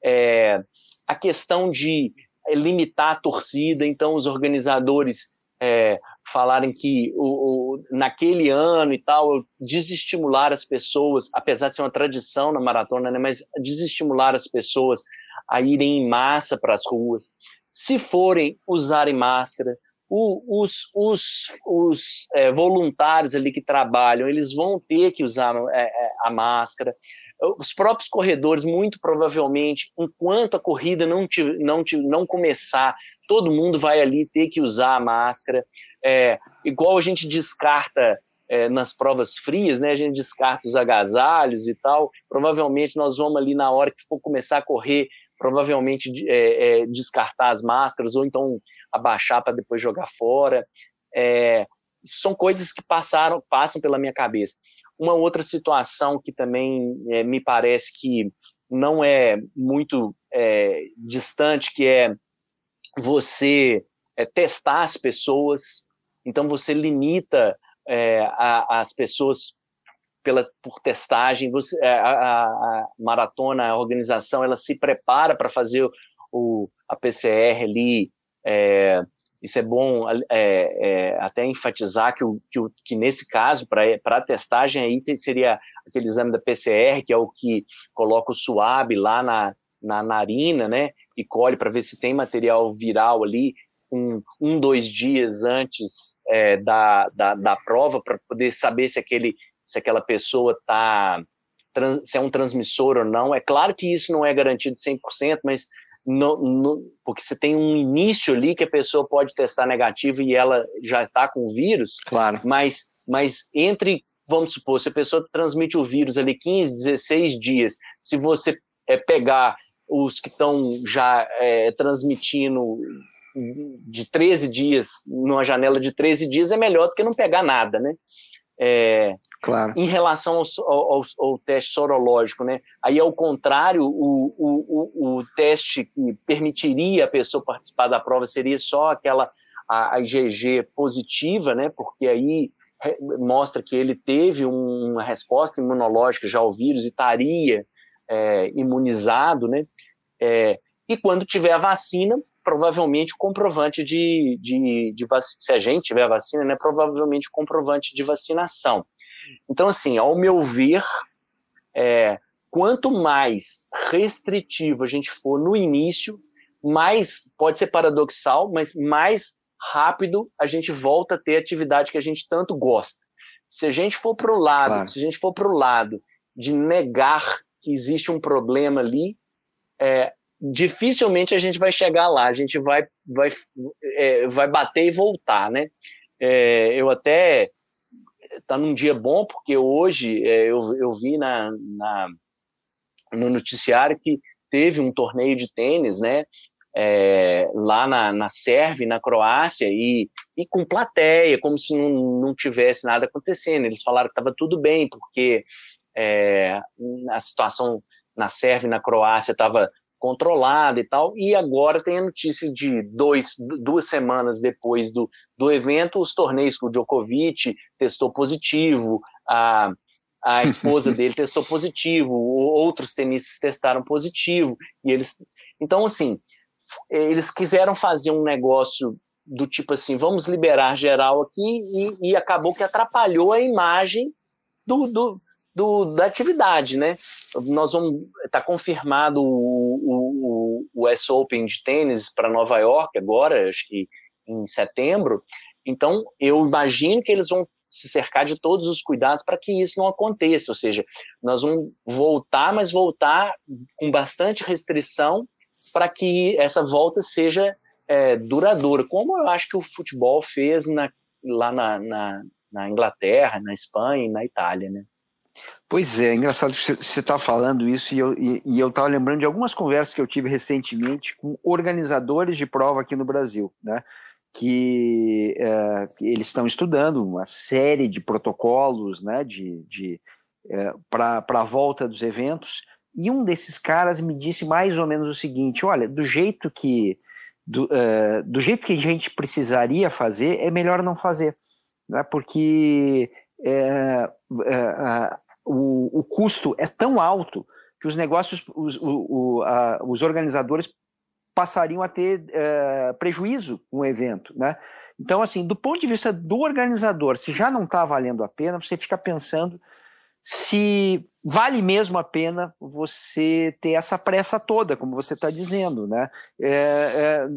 É, a questão de limitar a torcida, então os organizadores é, falarem que o, o, naquele ano e tal, desestimular as pessoas, apesar de ser uma tradição na maratona, né, mas desestimular as pessoas a irem em massa para as ruas. Se forem usarem máscara, o, os, os, os é, voluntários ali que trabalham, eles vão ter que usar é, é a máscara. Os próprios corredores, muito provavelmente, enquanto a corrida não, te, não, te, não começar, todo mundo vai ali ter que usar a máscara. É, igual a gente descarta é, nas provas frias, né? A gente descarta os agasalhos e tal. Provavelmente nós vamos ali na hora que for começar a correr, provavelmente é, é, descartar as máscaras ou então abaixar para depois jogar fora. É, são coisas que passaram, passam pela minha cabeça. uma outra situação que também é, me parece que não é muito distante, que é você é, testar as pessoas, então você limita é, a, as pessoas pela, por testagem, você, é, a, a, a, maratona, a organização, ela se prepara para fazer o, a PCR ali, é, isso é bom é, é, até enfatizar que, o, que, o, que nesse caso, para a testagem, aí seria aquele exame da PCR, que é o que coloca o suave lá na, na narina, né? E colhe para ver se tem material viral ali um, um dois dias antes é, da, da, da prova, para poder saber se, aquele, se aquela pessoa está se é um transmissor ou não. É claro que isso não é garantido 100%, mas no, no, porque você tem um início ali que a pessoa pode testar negativo e ela já está com o vírus. Claro. Mas, mas entre, vamos supor, se a pessoa transmite o vírus ali 15, 16 dias, se você é, pegar os que estão já é, transmitindo de 13 dias, numa janela de 13 dias, é melhor do que não pegar nada, né? É, claro. Em relação ao, ao, ao, teste sorológico, né? Aí, ao contrário, o, o, o, teste que permitiria a pessoa participar da prova seria só aquela a, a IgG positiva, né? Porque aí mostra que ele teve uma resposta imunológica já ao vírus e estaria é, imunizado, né? É, e quando tiver a vacina, provavelmente o comprovante de, de, de vacina, se a gente tiver a vacina, né, provavelmente o comprovante de vacinação. Então, assim, ao meu ver, é, quanto mais restritivo a gente for no início, mais, pode ser paradoxal, mas mais rápido a gente volta a ter a atividade que a gente tanto gosta. Se a gente for para o lado, claro. se a gente for para o lado de negar que existe um problema ali, é, dificilmente a gente vai chegar lá, a gente vai, vai, é, vai bater e voltar, né? É, eu até tá num dia bom porque hoje é, eu, eu vi na, na, no noticiário que teve um torneio de tênis, né? É, lá na, na Sérvia, na Croácia, e, e com plateia, como se não, não tivesse nada acontecendo. Eles falaram que estava tudo bem, porque é, a situação na Sérvia e na Croácia estava controlada e tal, e agora tem a notícia de dois, duas semanas depois do, do evento, os torneios que o Djokovic testou positivo, a, a esposa dele testou positivo, outros tenistas testaram positivo, e eles... Então, assim, eles quiseram fazer um negócio do tipo assim, vamos liberar geral aqui, e, e acabou que atrapalhou a imagem do, do, do, da atividade, né? Nós vamos tá confirmado o, o, o US Open de tênis para Nova York agora, acho que em setembro. Então, eu imagino que eles vão se cercar de todos os cuidados para que isso não aconteça. Ou seja, nós vamos voltar, mas voltar com bastante restrição para que essa volta seja é, duradoura, como eu acho que o futebol fez na, lá na, na, na Inglaterra, na Espanha e na Itália, né? Pois é, engraçado que você está falando isso e eu e, eu estava lembrando de algumas conversas que eu tive recentemente com organizadores de prova aqui no Brasil, né? Que, é, eles estão estudando uma série de protocolos, né? De, de é, para a volta dos eventos e um desses caras me disse mais ou menos o seguinte: olha, do jeito que do, é, do jeito que a gente precisaria fazer, é melhor não fazer, né? Porque é, é, o, o custo é tão alto que os negócios, os, o, o, a, os organizadores passariam a ter é, prejuízo com o evento, né? Então, assim, do ponto de vista do organizador, se já não está valendo a pena, você fica pensando se vale mesmo a pena você ter essa pressa toda, como você está dizendo, né? É, é,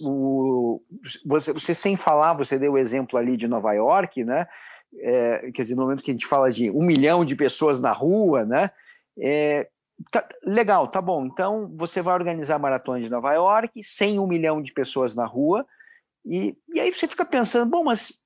o, você, você, sem falar, você deu o exemplo ali de Nova York, né? É, quer dizer, no momento que a gente fala de um milhão de pessoas na rua, né? É, tá, legal, tá bom. Então você vai organizar a maratona de Nova York, sem um milhão de pessoas na rua, e, e aí você fica pensando, bom, mas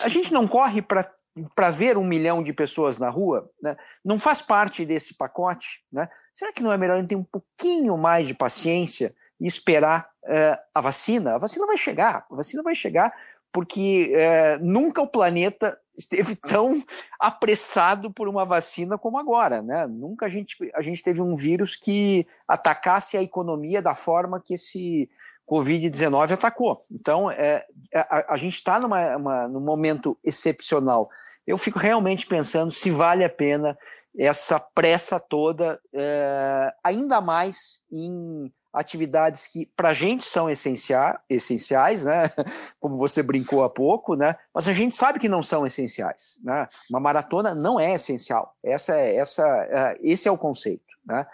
a gente não corre para ver um milhão de pessoas na rua, né? não faz parte desse pacote, né? Será que não é melhor a gente ter um pouquinho mais de paciência e esperar uh, a vacina? A vacina vai chegar, a vacina vai chegar porque uh, nunca o planeta esteve tão apressado por uma vacina como agora, né? Nunca a gente, a gente teve um vírus que atacasse a economia da forma que esse Covid-19 atacou. Então, é, é a, a gente está num momento excepcional. Eu fico realmente pensando se vale a pena essa pressa toda, é, ainda mais em atividades que para a gente são essenciais, essenciais, né? Como você brincou há pouco, né? Mas a gente sabe que não são essenciais, né? Uma maratona não é essencial. Essa é essa é, esse é o conceito, né?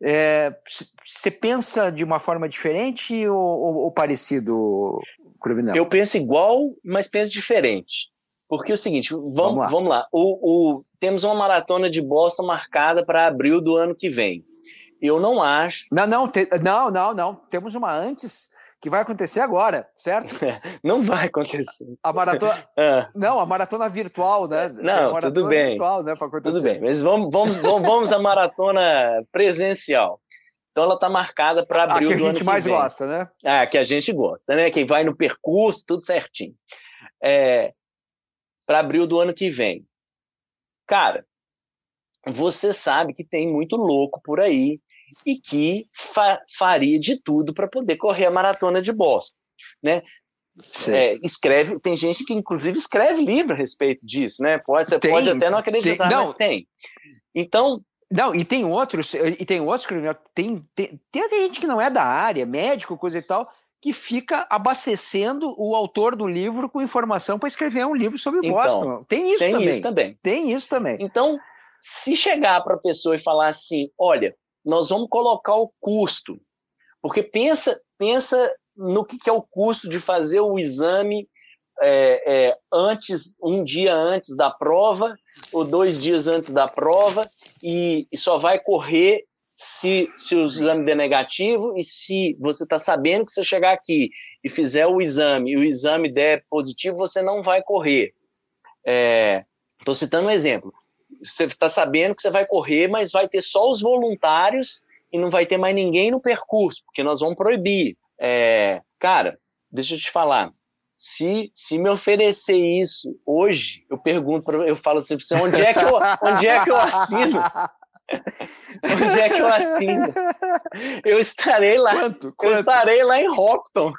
Você é, pensa de uma forma diferente ou, ou, ou parecido, Cruvinel? Eu penso igual, mas penso diferente. Porque é o seguinte, vamos, vamos lá. Vamos lá. O, o, temos uma maratona de Boston marcada para abril do ano que vem. Eu não acho. Não, não, te, não, não, não. Temos uma antes que vai acontecer agora, certo? não vai acontecer. A maratona. ah. Não, a maratona virtual, né? Não, tudo bem. Virtual, né, tudo bem, mas vamos, vamos, vamos, à maratona presencial. Então ela está marcada para abril a que a gente mais vem. gosta, né? Ah, que a gente gosta, né? Quem vai no percurso, tudo certinho. É, para abril do ano que vem. Cara, você sabe que tem muito louco por aí e que fa faria de tudo para poder correr a maratona de Boston, né? É, escreve, tem gente que inclusive escreve livro a respeito disso, né? Pode, você tem, pode até não acreditar, tem, não, mas tem. Então, não, e tem outros, e tem outros tem, tem, tem gente que não é da área, médico, coisa e tal, que fica abastecendo o autor do livro com informação para escrever um livro sobre então, Boston. Tem isso tem também. Isso também. Tem isso também. Então, se chegar para a pessoa e falar assim, olha, nós vamos colocar o custo. Porque pensa, pensa no que, que é o custo de fazer o exame é, é, antes, um dia antes da prova, ou dois dias antes da prova, e, e só vai correr se, se o exame der negativo e se você está sabendo que você chegar aqui e fizer o exame e o exame der positivo, você não vai correr. Estou é, citando um exemplo você está sabendo que você vai correr, mas vai ter só os voluntários e não vai ter mais ninguém no percurso, porque nós vamos proibir. É, cara, deixa eu te falar. Se, se me oferecer isso hoje, eu pergunto, pra, eu falo assim, onde é que eu, onde é que eu assino? Onde é que eu assino? Eu estarei lá. Quanto? Quanto? Eu estarei lá em Rockton,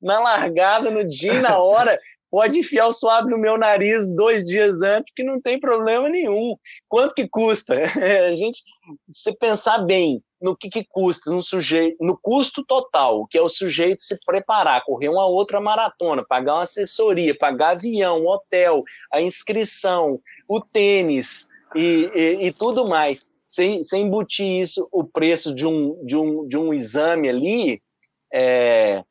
na largada, no dia e na hora pode enfiar o suave no meu nariz dois dias antes, que não tem problema nenhum. Quanto que custa? a gente, se pensar bem no que, que custa, no sujeito, no custo total, que é o sujeito se preparar, correr uma outra maratona, pagar uma assessoria, pagar avião, hotel, a inscrição, o tênis e, e, e tudo mais. Sem, sem embutir isso, o preço de um, de um, de um exame ali, é,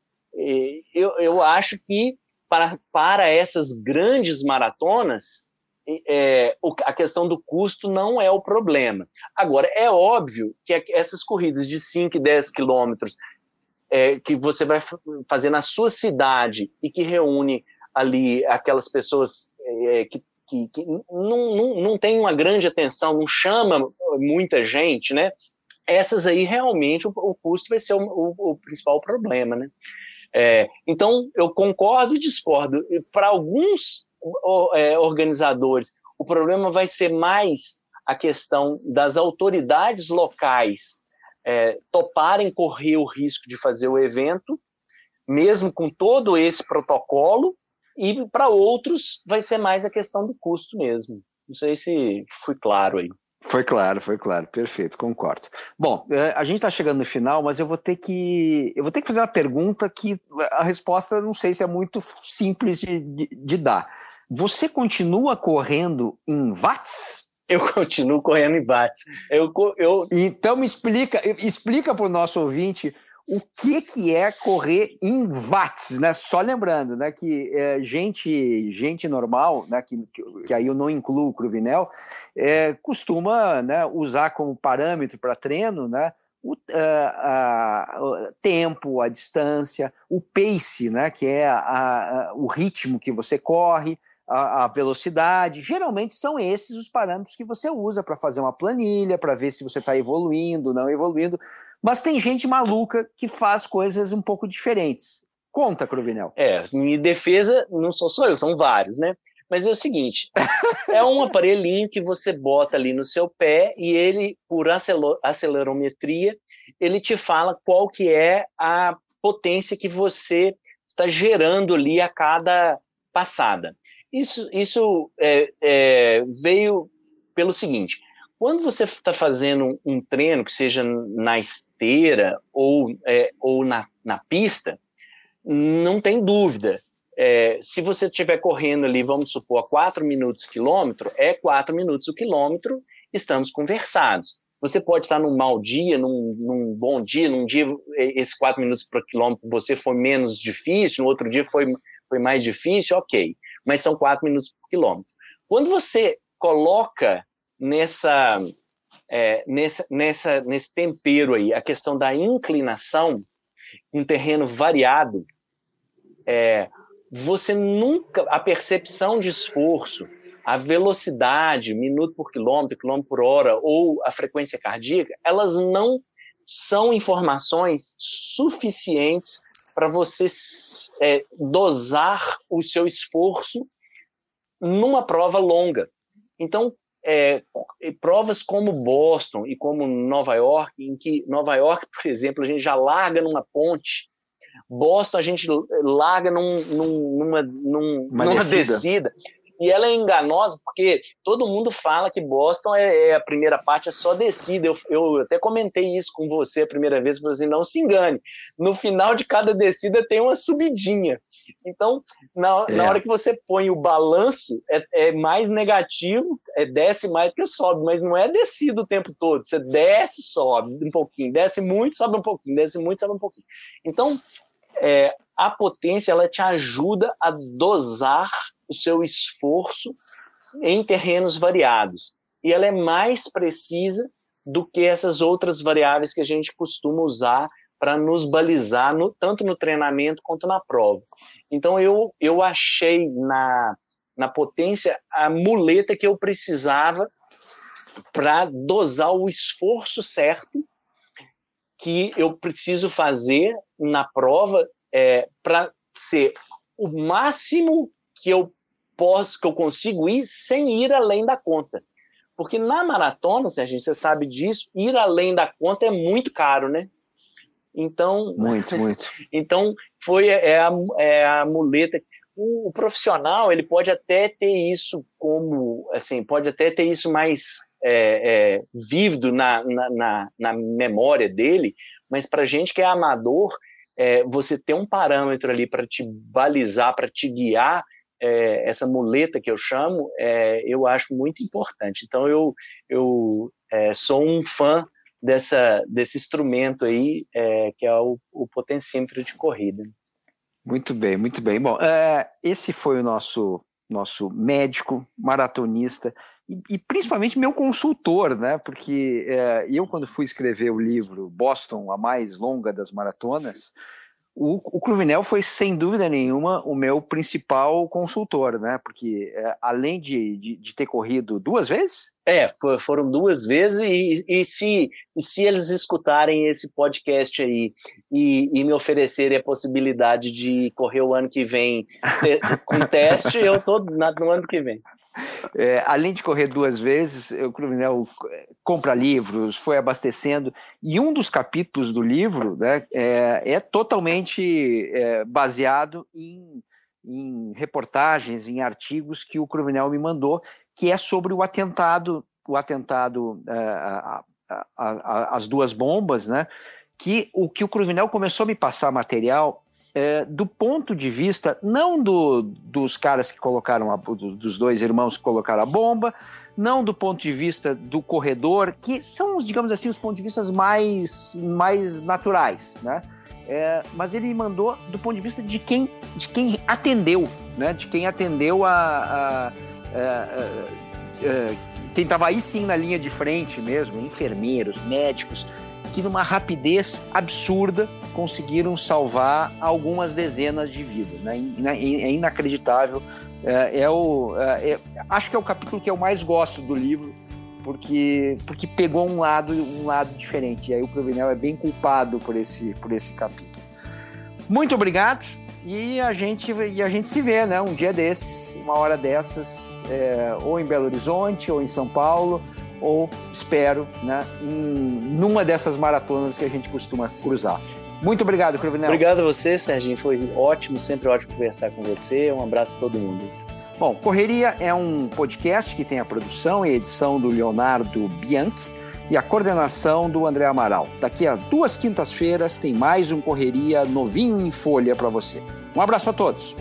eu, eu acho que para, para essas grandes maratonas, é, a questão do custo não é o problema. Agora, é óbvio que essas corridas de 5 e 10 quilômetros é, que você vai fazer na sua cidade e que reúne ali aquelas pessoas é, que, que, que não, não, não tem uma grande atenção, não chama muita gente, né? Essas aí realmente o, o custo vai ser o, o, o principal problema, né? É, então, eu concordo e discordo. Para alguns é, organizadores, o problema vai ser mais a questão das autoridades locais é, toparem correr o risco de fazer o evento, mesmo com todo esse protocolo, e para outros vai ser mais a questão do custo mesmo. Não sei se fui claro aí. Foi claro, foi claro, perfeito, concordo. Bom, é, a gente está chegando no final, mas eu vou ter que eu vou ter que fazer uma pergunta que a resposta não sei se é muito simples de, de, de dar. Você continua correndo em watts? Eu continuo correndo em watts. Eu, eu... Então me explica, explica para o nosso ouvinte o que, que é correr em watts, né? Só lembrando, né, que é, gente, gente normal, né, que, que aí eu não incluo o Cruvinel, é, costuma né, usar como parâmetro para treino, né, o a, a, tempo, a distância, o pace, né, que é a, o ritmo que você corre, a, velocidade. Geralmente são esses os parâmetros que você usa para fazer uma planilha, para ver se você está evoluindo, não evoluindo. Mas tem gente maluca que faz coisas um pouco diferentes. Conta, Cruvinel. É, minha defesa não sou só eu, são vários, né? Mas é o seguinte: é um aparelhinho que você bota ali no seu pé e ele, por acelerometria, ele te fala qual que é a potência que você está gerando ali a cada passada. Isso, isso é, é, veio pelo seguinte: quando você está fazendo um treino, que seja na esteira ou, é, ou na, na pista, não tem dúvida. É, se você estiver correndo ali, vamos supor, a 4 minutos quilômetro, é 4 minutos o quilômetro, estamos conversados. Você pode estar num mau dia, num, num bom dia, num dia esses 4 minutos por quilômetro você foi menos difícil, no outro dia foi, foi mais difícil, ok. Mas são 4 minutos por quilômetro. Quando você coloca nessa, é, nessa, nessa, nesse tempero aí a questão da inclinação, um terreno variado, é, você nunca, a percepção de esforço, a velocidade, minuto por quilômetro, quilômetro por hora, ou a frequência cardíaca, elas não são informações suficientes para você é, dosar o seu esforço numa prova longa. Então, é, provas como Boston e como Nova York, em que Nova York, por exemplo, a gente já larga numa ponte, Boston a gente larga num, num, numa, num, numa descida. descida. E ela é enganosa porque todo mundo fala que Boston é, é a primeira parte é só descida. Eu, eu, até comentei isso com você a primeira vez, falei assim, não se engane. No final de cada descida tem uma subidinha. Então, na, é. na hora que você põe o balanço, é, é, mais negativo, é desce mais do que sobe, mas não é descido o tempo todo. Você desce, sobe um pouquinho, desce muito, sobe um pouquinho, desce muito, sobe um pouquinho. Então, é, a potência ela te ajuda a dosar o seu esforço em terrenos variados. E ela é mais precisa do que essas outras variáveis que a gente costuma usar para nos balizar, no, tanto no treinamento quanto na prova. Então, eu, eu achei na, na potência a muleta que eu precisava para dosar o esforço certo que eu preciso fazer na prova é, para ser o máximo que eu posso, que eu consigo ir sem ir além da conta. Porque na maratona, Serginho, você sabe disso, ir além da conta é muito caro, né? Então. Muito, muito. então, foi é a, é a muleta. O, o, profissional, ele pode até ter isso como, assim, pode até ter isso mais é, é, vívido na, na, na, na memória dele, mas para gente que é amador, é, você ter um parâmetro ali para te balizar, para te guiar, é, essa muleta que eu chamo, é, eu acho muito importante. Então, eu, eu é, sou um fã dessa, desse instrumento aí, é, que é o, o, potencímetro de corrida. Muito bem, muito bem. Bom, é, esse foi o nosso, nosso médico, maratonista, e, e principalmente meu consultor, né? Porque é, eu, quando fui escrever o livro Boston, a mais longa das maratonas, o, o Cruvinel foi, sem dúvida nenhuma, o meu principal consultor, né? Porque é, além de, de, de, ter corrido duas vezes? É, for, foram duas vezes, e, e, se, e se eles escutarem esse podcast aí e, e me oferecerem a possibilidade de correr o ano que vem te, com teste, eu estou no ano que vem. É, além de correr duas vezes, o Cruvinel é, compra livros, foi abastecendo, e um dos capítulos do livro né, é, é totalmente é, baseado em, em, reportagens, em artigos que o Cruvinel me mandou, que é sobre o atentado, o atentado é, às duas bombas, né? Que o que o Cruvinel começou a me passar material é, do ponto de vista não do, dos caras que colocaram a, dos dois irmãos que colocaram a bomba, não do ponto de vista do corredor, que são, digamos assim, os pontos de vista mais, mais naturais, né? É, mas ele mandou do ponto de vista de quem, de quem atendeu, né? De quem atendeu a, a, a, a quem estava aí sim na linha de frente mesmo, enfermeiros, médicos, que numa rapidez absurda conseguiram salvar algumas dezenas de vidas. Né? É inacreditável. É, é o, é, é, acho que é o capítulo que eu mais gosto do livro, porque, porque pegou um lado, um lado diferente. E aí o Provenel é bem culpado por esse, por esse capítulo. Muito obrigado E a gente, e a gente se vê, né? Um dia desses, uma hora dessas, é, ou em Belo Horizonte, ou em São Paulo, ou espero, né? Em, numa dessas maratonas que a gente costuma cruzar. Muito obrigado, Cruvinel. Obrigado a você, Serginho. Foi ótimo, sempre ótimo conversar com você. Um abraço a todo mundo. Bom, Correria é um podcast que tem a produção e edição do Leonardo Bianchi e a coordenação do André Amaral. Daqui a duas quintas-feiras tem mais um Correria novinho em folha para você. Um abraço a todos.